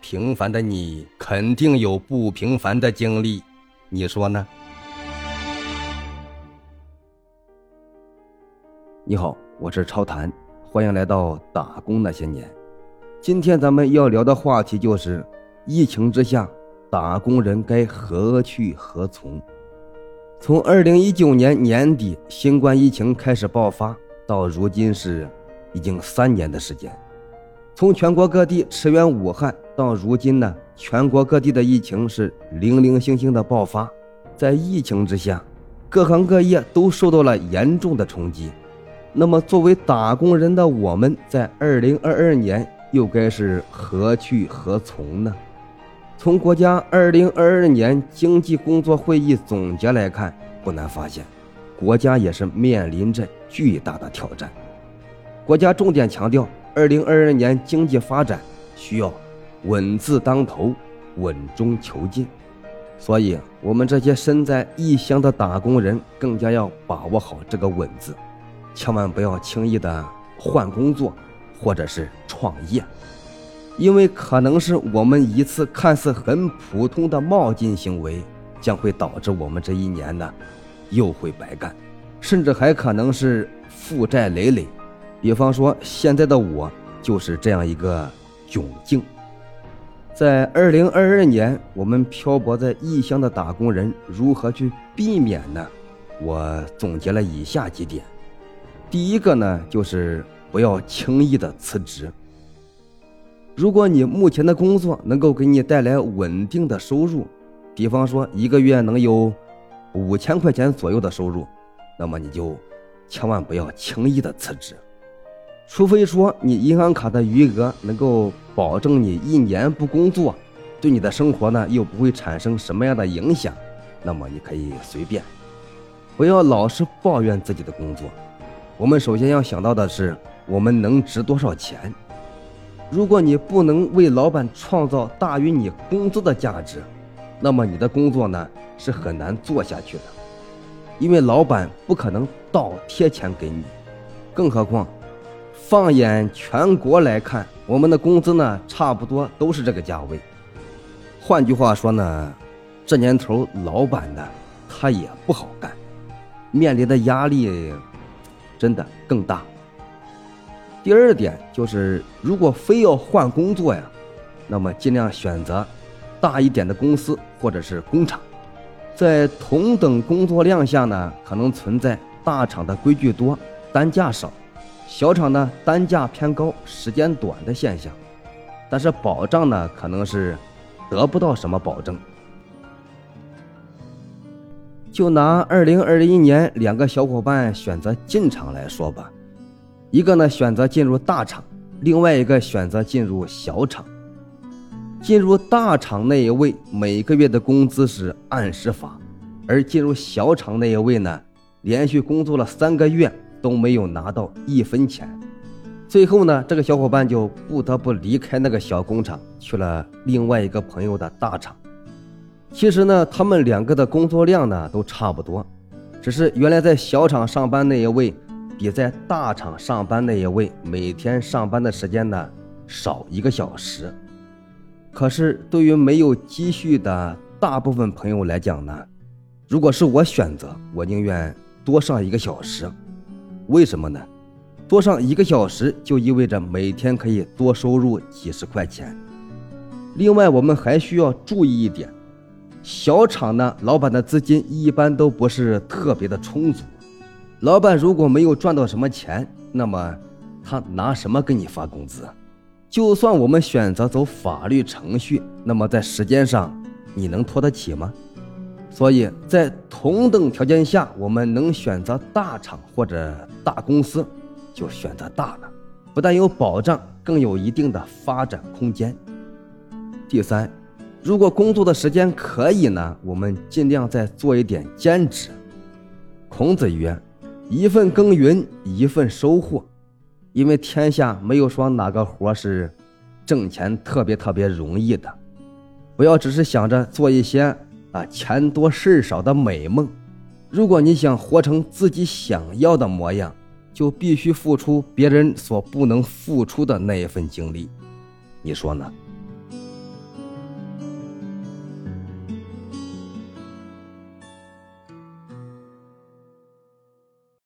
平凡的你肯定有不平凡的经历，你说呢？你好，我是超谈，欢迎来到打工那些年。今天咱们要聊的话题就是疫情之下，打工人该何去何从？从二零一九年年底新冠疫情开始爆发，到如今是已经三年的时间。从全国各地驰援武汉到如今呢，全国各地的疫情是零零星星的爆发。在疫情之下，各行各业都受到了严重的冲击。那么，作为打工人的我们，在二零二二年又该是何去何从呢？从国家二零二二年经济工作会议总结来看，不难发现，国家也是面临着巨大的挑战。国家重点强调，二零二二年经济发展需要稳字当头，稳中求进。所以，我们这些身在异乡的打工人，更加要把握好这个“稳”字。千万不要轻易的换工作，或者是创业，因为可能是我们一次看似很普通的冒进行为，将会导致我们这一年呢又会白干，甚至还可能是负债累累。比方说，现在的我就是这样一个窘境。在二零二二年，我们漂泊在异乡的打工人如何去避免呢？我总结了以下几点。第一个呢，就是不要轻易的辞职。如果你目前的工作能够给你带来稳定的收入，比方说一个月能有五千块钱左右的收入，那么你就千万不要轻易的辞职。除非说你银行卡的余额能够保证你一年不工作，对你的生活呢又不会产生什么样的影响，那么你可以随便，不要老是抱怨自己的工作。我们首先要想到的是，我们能值多少钱？如果你不能为老板创造大于你工资的价值，那么你的工作呢是很难做下去的，因为老板不可能倒贴钱给你。更何况，放眼全国来看，我们的工资呢差不多都是这个价位。换句话说呢，这年头老板呢他也不好干，面临的压力。真的更大。第二点就是，如果非要换工作呀，那么尽量选择大一点的公司或者是工厂。在同等工作量下呢，可能存在大厂的规矩多、单价少，小厂呢单价偏高、时间短的现象。但是保障呢，可能是得不到什么保证。就拿二零二一年两个小伙伴选择进厂来说吧，一个呢选择进入大厂，另外一个选择进入小厂。进入大厂那一位每个月的工资是按时发，而进入小厂那一位呢，连续工作了三个月都没有拿到一分钱。最后呢，这个小伙伴就不得不离开那个小工厂，去了另外一个朋友的大厂。其实呢，他们两个的工作量呢都差不多，只是原来在小厂上班那一位，比在大厂上班那一位每天上班的时间呢少一个小时。可是对于没有积蓄的大部分朋友来讲呢，如果是我选择，我宁愿多上一个小时。为什么呢？多上一个小时就意味着每天可以多收入几十块钱。另外，我们还需要注意一点。小厂呢，老板的资金一般都不是特别的充足。老板如果没有赚到什么钱，那么他拿什么给你发工资？就算我们选择走法律程序，那么在时间上你能拖得起吗？所以在同等条件下，我们能选择大厂或者大公司，就选择大的，不但有保障，更有一定的发展空间。第三。如果工作的时间可以呢，我们尽量再做一点兼职。孔子曰：“一份耕耘，一份收获。”因为天下没有说哪个活是挣钱特别特别容易的。不要只是想着做一些啊钱多事少的美梦。如果你想活成自己想要的模样，就必须付出别人所不能付出的那一份精力。你说呢？